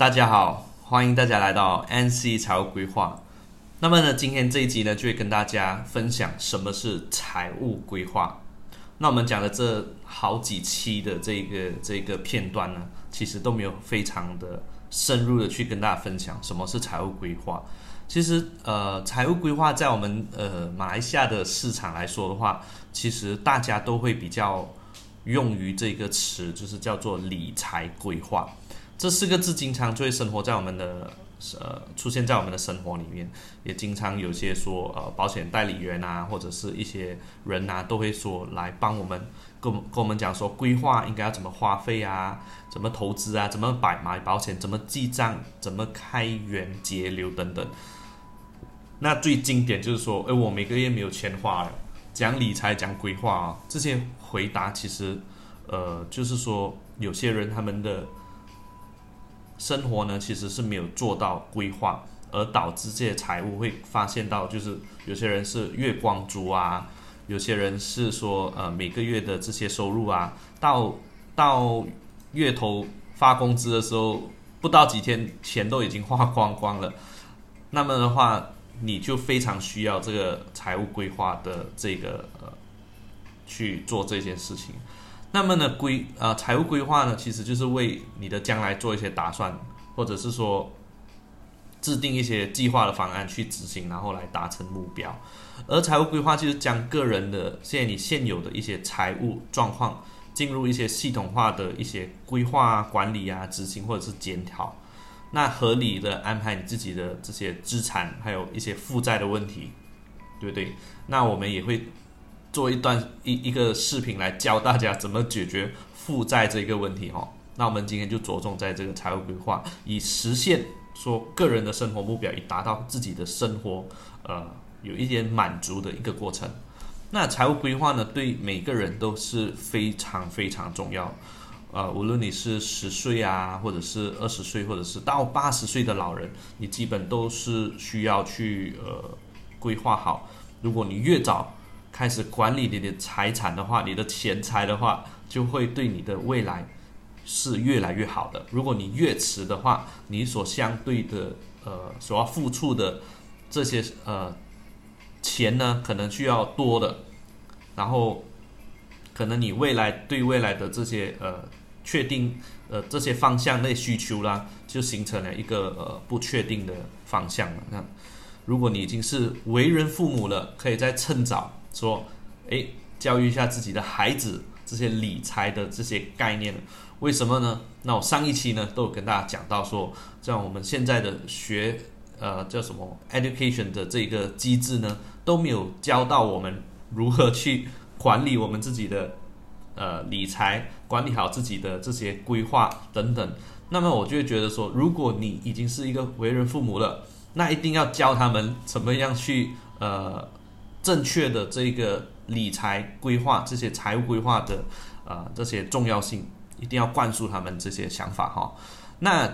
大家好，欢迎大家来到 NC 财务规划。那么呢，今天这一集呢，就会跟大家分享什么是财务规划。那我们讲的这好几期的这个这个片段呢，其实都没有非常的深入的去跟大家分享什么是财务规划。其实，呃，财务规划在我们呃马来西亚的市场来说的话，其实大家都会比较用于这个词，就是叫做理财规划。这四个字经常就会生活在我们的呃出现在我们的生活里面，也经常有些说呃保险代理员啊，或者是一些人呐，都会说来帮我们跟跟我们讲说规划应该要怎么花费啊，怎么投资啊，怎么买买保险，怎么记账，怎么开源节流等等。那最经典就是说，哎，我每个月没有钱花了，讲理财讲规划啊，这些回答其实呃就是说有些人他们的。生活呢，其实是没有做到规划，而导致这些财务会发现到，就是有些人是月光族啊，有些人是说呃每个月的这些收入啊，到到月头发工资的时候，不到几天钱都已经花光光了。那么的话，你就非常需要这个财务规划的这个呃去做这件事情。那么呢，规啊财务规划呢，其实就是为你的将来做一些打算，或者是说制定一些计划的方案去执行，然后来达成目标。而财务规划就是将个人的现在你现有的一些财务状况，进入一些系统化的一些规划管理啊、执行或者是检讨，那合理的安排你自己的这些资产，还有一些负债的问题，对不对？那我们也会。做一段一一个视频来教大家怎么解决负债这个问题哈。那我们今天就着重在这个财务规划，以实现说个人的生活目标，以达到自己的生活呃有一点满足的一个过程。那财务规划呢，对每个人都是非常非常重要。呃，无论你是十岁啊，或者是二十岁，或者是到八十岁的老人，你基本都是需要去呃规划好。如果你越早开始管理你的财产的话，你的钱财的话，就会对你的未来是越来越好的。如果你越迟的话，你所相对的呃所要付出的这些呃钱呢，可能需要多的，然后可能你未来对未来的这些呃确定呃这些方向类需求啦，就形成了一个呃不确定的方向了。那如果你已经是为人父母了，可以再趁早。说，哎，教育一下自己的孩子这些理财的这些概念，为什么呢？那我上一期呢都有跟大家讲到说，像我们现在的学，呃，叫什么 education 的这个机制呢，都没有教到我们如何去管理我们自己的呃理财，管理好自己的这些规划等等。那么我就会觉得说，如果你已经是一个为人父母了，那一定要教他们怎么样去呃。正确的这个理财规划，这些财务规划的呃这些重要性，一定要灌输他们这些想法哈。那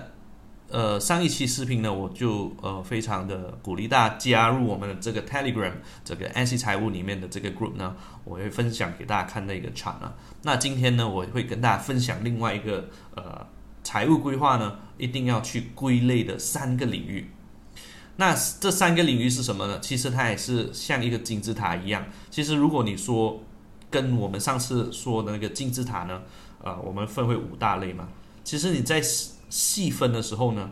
呃上一期视频呢，我就呃非常的鼓励大家加入我们的这个 Telegram 这个 NC 财务里面的这个 group 呢，我会分享给大家看那个 chart 啊。那今天呢，我会跟大家分享另外一个呃财务规划呢，一定要去归类的三个领域。那这三个领域是什么呢？其实它也是像一个金字塔一样。其实如果你说跟我们上次说的那个金字塔呢，呃，我们分为五大类嘛。其实你在细分的时候呢，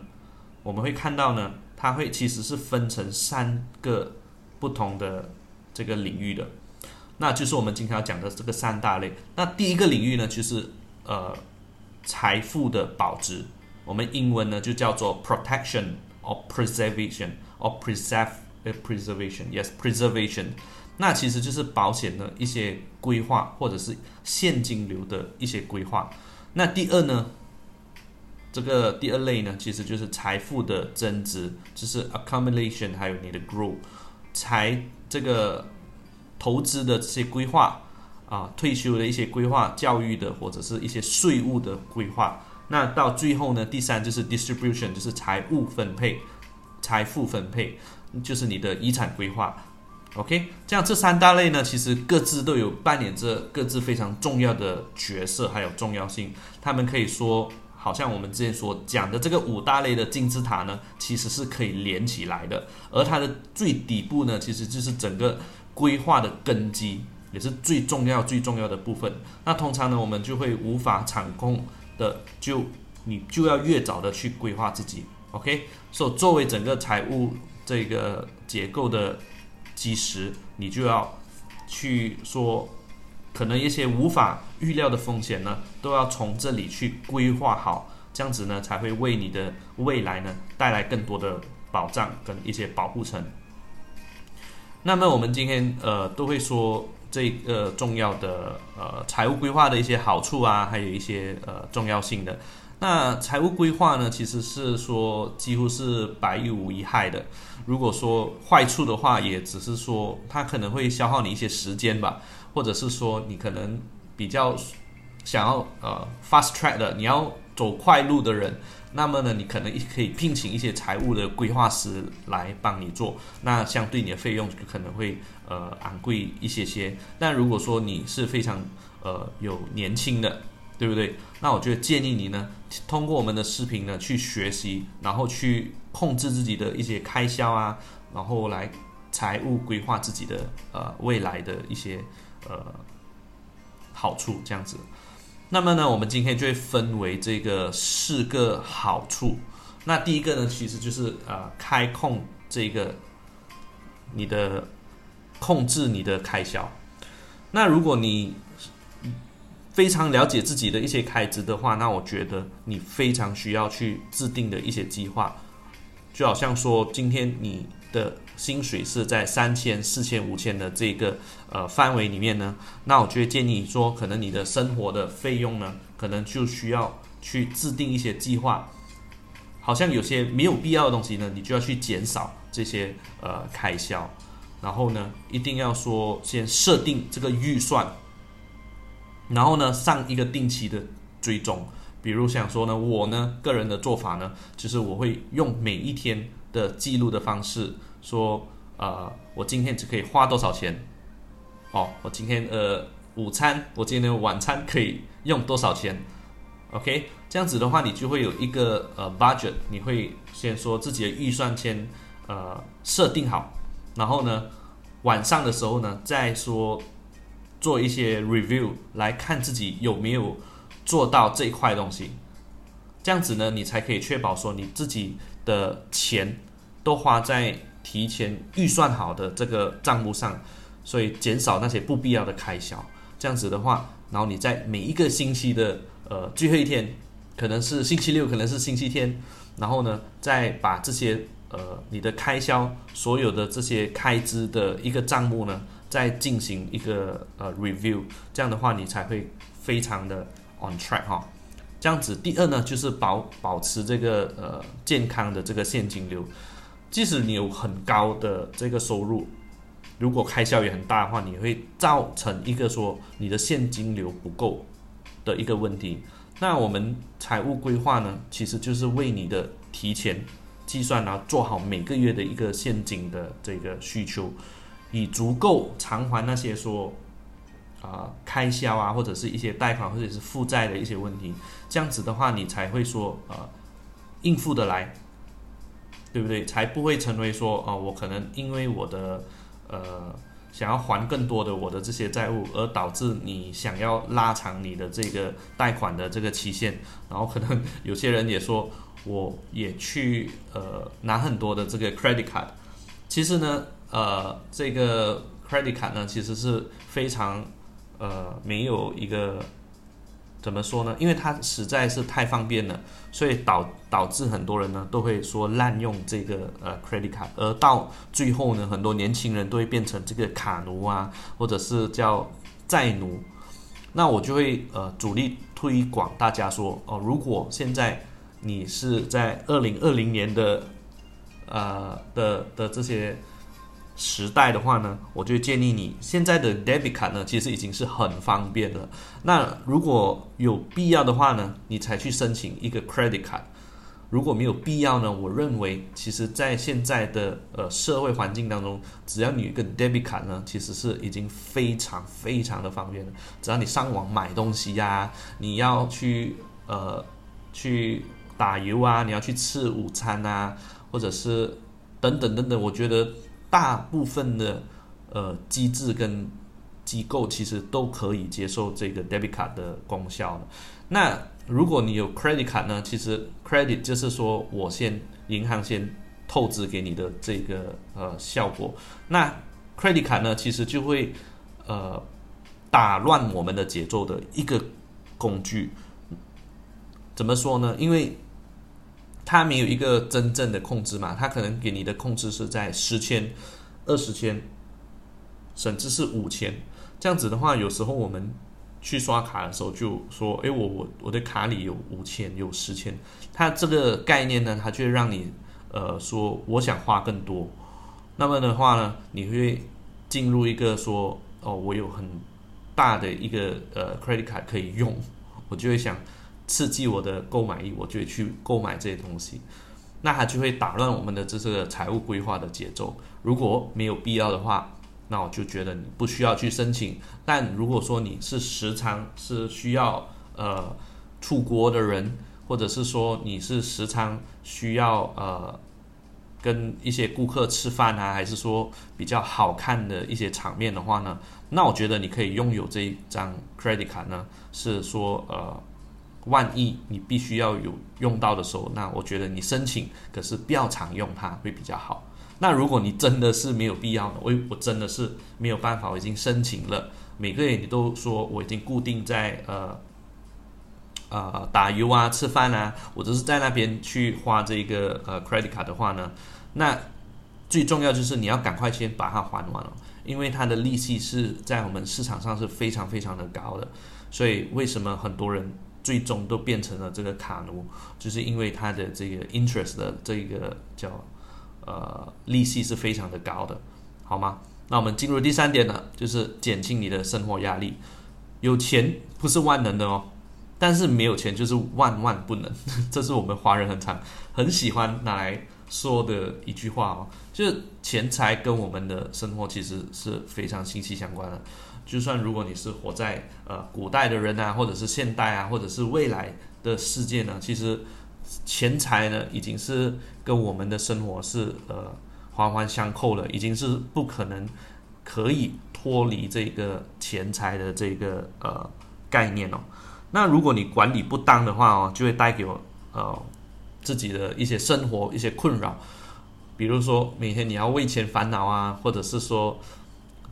我们会看到呢，它会其实是分成三个不同的这个领域的。那就是我们今天要讲的这个三大类。那第一个领域呢，就是呃财富的保值，我们英文呢就叫做 protection。Or preservation or preserve preservation yes preservation，那其实就是保险的一些规划或者是现金流的一些规划。那第二呢，这个第二类呢，其实就是财富的增值，就是 accumulation，还有你的 grow，财这个投资的这些规划啊，退休的一些规划，教育的或者是一些税务的规划。那到最后呢，第三就是 distribution，就是财务分配、财富分配，就是你的遗产规划。OK，这样这三大类呢，其实各自都有扮演着各自非常重要的角色，还有重要性。他们可以说好像我们之前所讲的这个五大类的金字塔呢，其实是可以连起来的。而它的最底部呢，其实就是整个规划的根基，也是最重要最重要的部分。那通常呢，我们就会无法掌控的，就你就要越早的去规划自己。OK，所以作为整个财务这个结构的基石，你就要去说。可能一些无法预料的风险呢，都要从这里去规划好，这样子呢才会为你的未来呢带来更多的保障跟一些保护层。那么我们今天呃都会说这个重要的呃财务规划的一些好处啊，还有一些呃重要性的。那财务规划呢，其实是说几乎是百无一害的。如果说坏处的话，也只是说它可能会消耗你一些时间吧。或者是说你可能比较想要呃 fast track 的，你要走快路的人，那么呢，你可能可以聘请一些财务的规划师来帮你做，那相对你的费用可能会呃昂贵一些些。但如果说你是非常呃有年轻的，对不对？那我就建议你呢，通过我们的视频呢去学习，然后去控制自己的一些开销啊，然后来财务规划自己的呃未来的一些。呃，好处这样子，那么呢，我们今天就会分为这个四个好处。那第一个呢，其实就是呃，开控这个你的控制你的开销。那如果你非常了解自己的一些开支的话，那我觉得你非常需要去制定的一些计划，就好像说今天你的。薪水是在三千、四千、五千的这个呃范围里面呢，那我就会建议说，可能你的生活的费用呢，可能就需要去制定一些计划。好像有些没有必要的东西呢，你就要去减少这些呃开销。然后呢，一定要说先设定这个预算，然后呢上一个定期的追踪。比如想说呢，我呢个人的做法呢，就是我会用每一天的记录的方式。说，呃，我今天只可以花多少钱？哦，我今天呃午餐，我今天晚餐可以用多少钱？OK，这样子的话，你就会有一个呃 budget，你会先说自己的预算先呃设定好，然后呢，晚上的时候呢，再说做一些 review 来看自己有没有做到这一块东西，这样子呢，你才可以确保说你自己的钱都花在。提前预算好的这个账目上，所以减少那些不必要的开销。这样子的话，然后你在每一个星期的呃最后一天，可能是星期六，可能是星期天，然后呢，再把这些呃你的开销所有的这些开支的一个账目呢，再进行一个呃 review。这样的话，你才会非常的 on track 哈。这样子，第二呢，就是保保持这个呃健康的这个现金流。即使你有很高的这个收入，如果开销也很大的话，你会造成一个说你的现金流不够的一个问题。那我们财务规划呢，其实就是为你的提前计算，然后做好每个月的一个现金的这个需求，以足够偿还那些说啊开销啊，或者是一些贷款或者是负债的一些问题。这样子的话，你才会说啊应付得来。对不对？才不会成为说，啊，我可能因为我的，呃，想要还更多的我的这些债务，而导致你想要拉长你的这个贷款的这个期限，然后可能有些人也说，我也去呃拿很多的这个 credit card，其实呢，呃，这个 credit card 呢，其实是非常呃没有一个。怎么说呢？因为它实在是太方便了，所以导导致很多人呢都会说滥用这个呃 credit card，而到最后呢，很多年轻人都会变成这个卡奴啊，或者是叫债奴。那我就会呃主力推广大家说哦，如果现在你是在二零二零年的呃的的这些。时代的话呢，我就建议你现在的 debit 卡呢，其实已经是很方便了。那如果有必要的话呢，你才去申请一个 credit card。如果没有必要呢，我认为其实在现在的呃社会环境当中，只要你一个 debit 卡呢，其实是已经非常非常的方便了。只要你上网买东西呀，你要去呃去打油啊，你要去吃午餐啊，或者是等等等等。我觉得大部分的呃机制跟机构其实都可以接受这个 debit 卡的功效的。那如果你有 credit 卡呢，其实 credit 就是说我先银行先透支给你的这个呃效果。那 credit 卡呢，其实就会呃打乱我们的节奏的一个工具。怎么说呢？因为它没有一个真正的控制嘛，它可能给你的控制是在十千、二十千，甚至是五千。这样子的话，有时候我们去刷卡的时候就说：“哎，我我我的卡里有五千，有十千。”它这个概念呢，它就让你呃说我想花更多。那么的话呢，你会进入一个说：“哦，我有很大的一个呃 credit card 可以用。”我就会想。刺激我的购买力，我就会去购买这些东西，那它就会打乱我们的这个财务规划的节奏。如果没有必要的话，那我就觉得你不需要去申请。但如果说你是时常是需要呃出国的人，或者是说你是时常需要呃跟一些顾客吃饭啊，还是说比较好看的一些场面的话呢，那我觉得你可以拥有这一张 credit 卡呢，是说呃。万一你必须要有用到的时候，那我觉得你申请，可是不要常用它会比较好。那如果你真的是没有必要的，我我真的是没有办法，我已经申请了，每个月你都说我已经固定在呃呃打油啊、吃饭啊，我都是在那边去花这个呃 credit card 的话呢，那最重要就是你要赶快先把它还完了，因为它的利息是在我们市场上是非常非常的高的，所以为什么很多人？最终都变成了这个卡奴，就是因为它的这个 interest 的这个叫呃利息是非常的高的，好吗？那我们进入第三点呢，就是减轻你的生活压力。有钱不是万能的哦，但是没有钱就是万万不能，这是我们华人很常很喜欢拿来说的一句话哦，就是钱财跟我们的生活其实是非常息息相关的。就算如果你是活在呃古代的人啊，或者是现代啊，或者是未来的世界呢，其实钱财呢已经是跟我们的生活是呃环环相扣了，已经是不可能可以脱离这个钱财的这个呃概念哦。那如果你管理不当的话哦，就会带给我呃自己的一些生活一些困扰，比如说每天你要为钱烦恼啊，或者是说。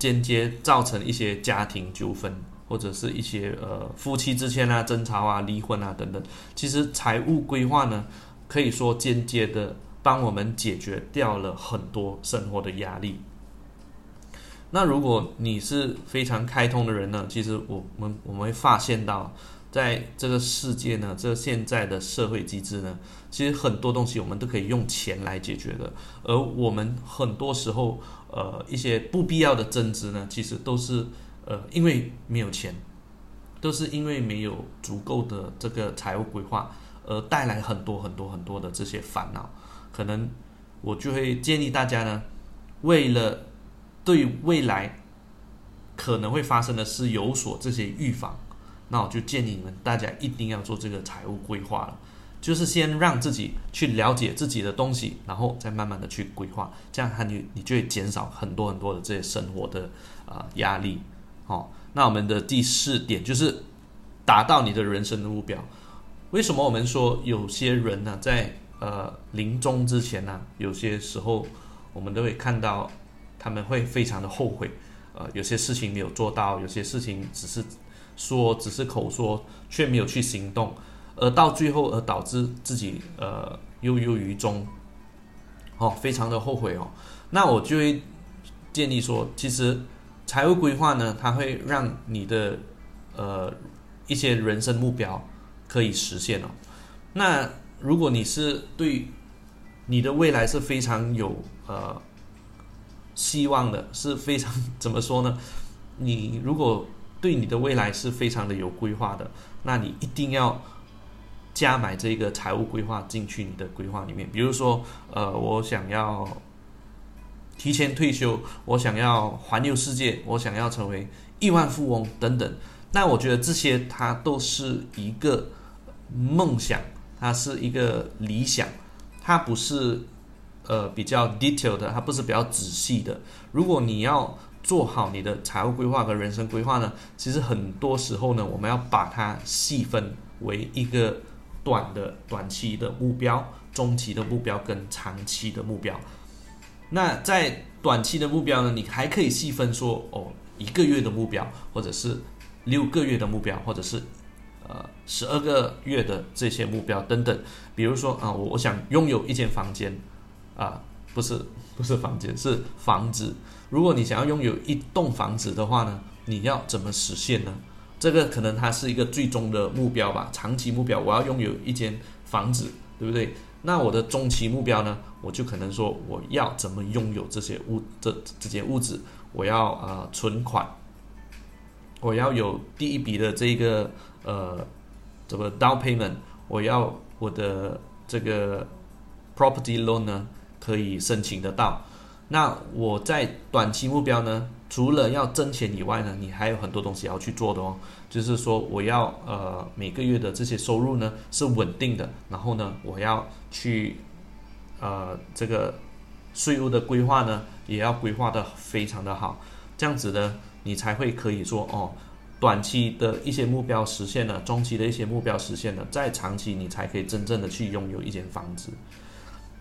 间接造成一些家庭纠纷，或者是一些呃夫妻之间啊争吵啊、离婚啊等等。其实财务规划呢，可以说间接的帮我们解决掉了很多生活的压力。那如果你是非常开通的人呢，其实我们我们会发现到，在这个世界呢，这现在的社会机制呢，其实很多东西我们都可以用钱来解决的，而我们很多时候。呃，一些不必要的增值呢，其实都是呃，因为没有钱，都是因为没有足够的这个财务规划，而带来很多很多很多的这些烦恼。可能我就会建议大家呢，为了对未来可能会发生的事有所这些预防，那我就建议你们大家一定要做这个财务规划了。就是先让自己去了解自己的东西，然后再慢慢的去规划，这样它你你就会减少很多很多的这些生活的啊压力。好，那我们的第四点就是达到你的人生的目标。为什么我们说有些人呢，在呃临终之前呢，有些时候我们都会看到他们会非常的后悔，呃，有些事情没有做到，有些事情只是说只是口说，却没有去行动。而到最后，而导致自己呃忧忧于中，哦，非常的后悔哦。那我就会建议说，其实财务规划呢，它会让你的呃一些人生目标可以实现哦。那如果你是对你的未来是非常有呃希望的，是非常怎么说呢？你如果对你的未来是非常的有规划的，那你一定要。加买这个财务规划进去你的规划里面，比如说，呃，我想要提前退休，我想要环游世界，我想要成为亿万富翁等等。那我觉得这些它都是一个梦想，它是一个理想，它不是呃比较 detail 的，它不是比较仔细的。如果你要做好你的财务规划和人生规划呢，其实很多时候呢，我们要把它细分为一个短的短期的目标、中期的目标跟长期的目标。那在短期的目标呢，你还可以细分说哦，一个月的目标，或者是六个月的目标，或者是呃十二个月的这些目标等等。比如说啊，我我想拥有一间房间啊，不是 不是房间，是房子。如果你想要拥有一栋房子的话呢，你要怎么实现呢？这个可能它是一个最终的目标吧，长期目标，我要拥有一间房子，对不对？那我的中期目标呢？我就可能说，我要怎么拥有这些物这这些物质？我要呃存款，我要有第一笔的这个呃怎么 down payment？我要我的这个 property loan 呢可以申请得到。那我在短期目标呢，除了要挣钱以外呢，你还有很多东西要去做的哦。就是说，我要呃每个月的这些收入呢是稳定的，然后呢，我要去呃这个税务的规划呢也要规划的非常的好，这样子呢，你才会可以说哦，短期的一些目标实现了，中期的一些目标实现了，在长期你才可以真正的去拥有一间房子。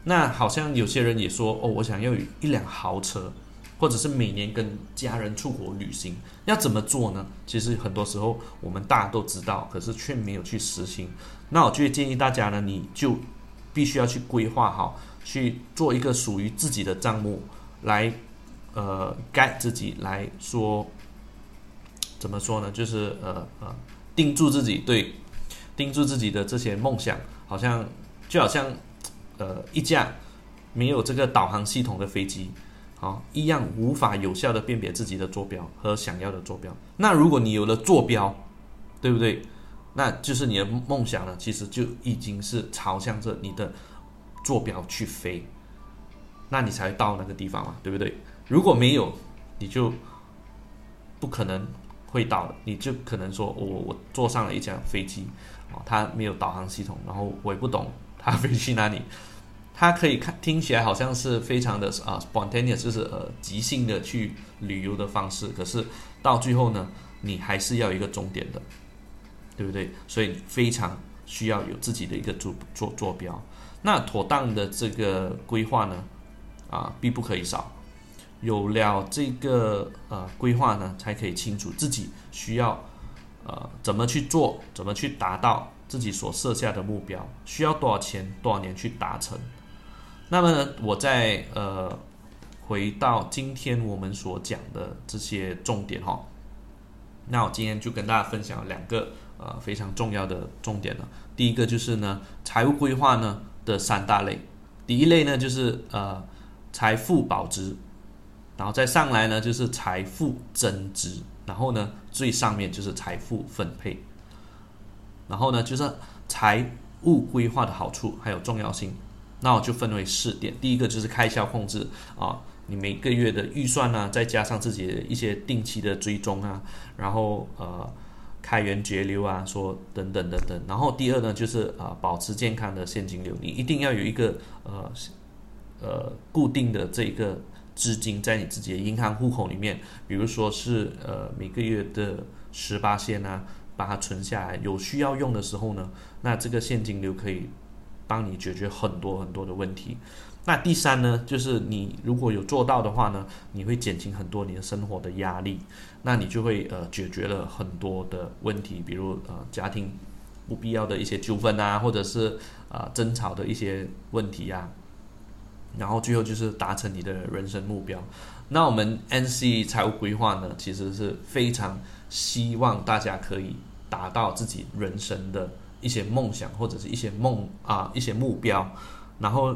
那好像有些人也说哦，我想要有一辆豪车，或者是每年跟家人出国旅行，要怎么做呢？其实很多时候我们大家都知道，可是却没有去实行。那我就建议大家呢，你就必须要去规划好，去做一个属于自己的账目，来呃盖自己来说，怎么说呢？就是呃呃定住自己，对，定住自己的这些梦想，好像就好像。呃，一架没有这个导航系统的飞机，好，一样无法有效的辨别自己的坐标和想要的坐标。那如果你有了坐标，对不对？那就是你的梦想呢，其实就已经是朝向着你的坐标去飞，那你才到那个地方嘛，对不对？如果没有，你就不可能会到。你就可能说我我坐上了一架飞机，啊，它没有导航系统，然后我也不懂。他飞去哪里？他可以看听起来好像是非常的啊，spontaneous，就是呃即兴的去旅游的方式。可是到最后呢，你还是要一个终点的，对不对？所以非常需要有自己的一个坐坐坐标。那妥当的这个规划呢，啊必不可以少。有了这个呃规划呢，才可以清楚自己需要呃怎么去做，怎么去达到。自己所设下的目标需要多少钱、多少年去达成？那么呢，我再呃回到今天我们所讲的这些重点哈。那我今天就跟大家分享两个呃非常重要的重点了。第一个就是呢，财务规划呢的三大类。第一类呢就是呃财富保值，然后再上来呢就是财富增值，然后呢最上面就是财富分配。然后呢，就是财务规划的好处还有重要性，那我就分为四点。第一个就是开销控制啊，你每个月的预算呢，再加上自己的一些定期的追踪啊，然后呃开源节流啊，说等等等等。然后第二呢，就是啊保持健康的现金流，你一定要有一个呃呃固定的这个资金在你自己的银行户口里面，比如说是呃每个月的十八线啊。把它存下来，有需要用的时候呢，那这个现金流可以帮你解决很多很多的问题。那第三呢，就是你如果有做到的话呢，你会减轻很多你的生活的压力，那你就会呃解决了很多的问题，比如呃家庭不必要的一些纠纷啊，或者是啊争吵的一些问题呀，然后最后就是达成你的人生目标。那我们 NC 财务规划呢，其实是非常。希望大家可以达到自己人生的一些梦想，或者是一些梦啊一些目标，然后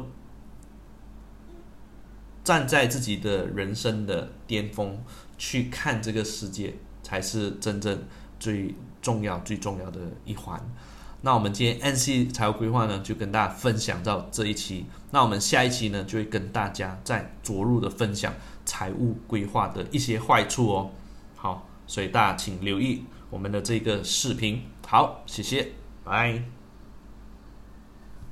站在自己的人生的巅峰去看这个世界，才是真正最重要最重要的一环。那我们今天 NC 财务规划呢，就跟大家分享到这一期。那我们下一期呢，就会跟大家再着入的分享财务规划的一些坏处哦。好。所以大家请留意我们的这个视频。好，谢谢，拜。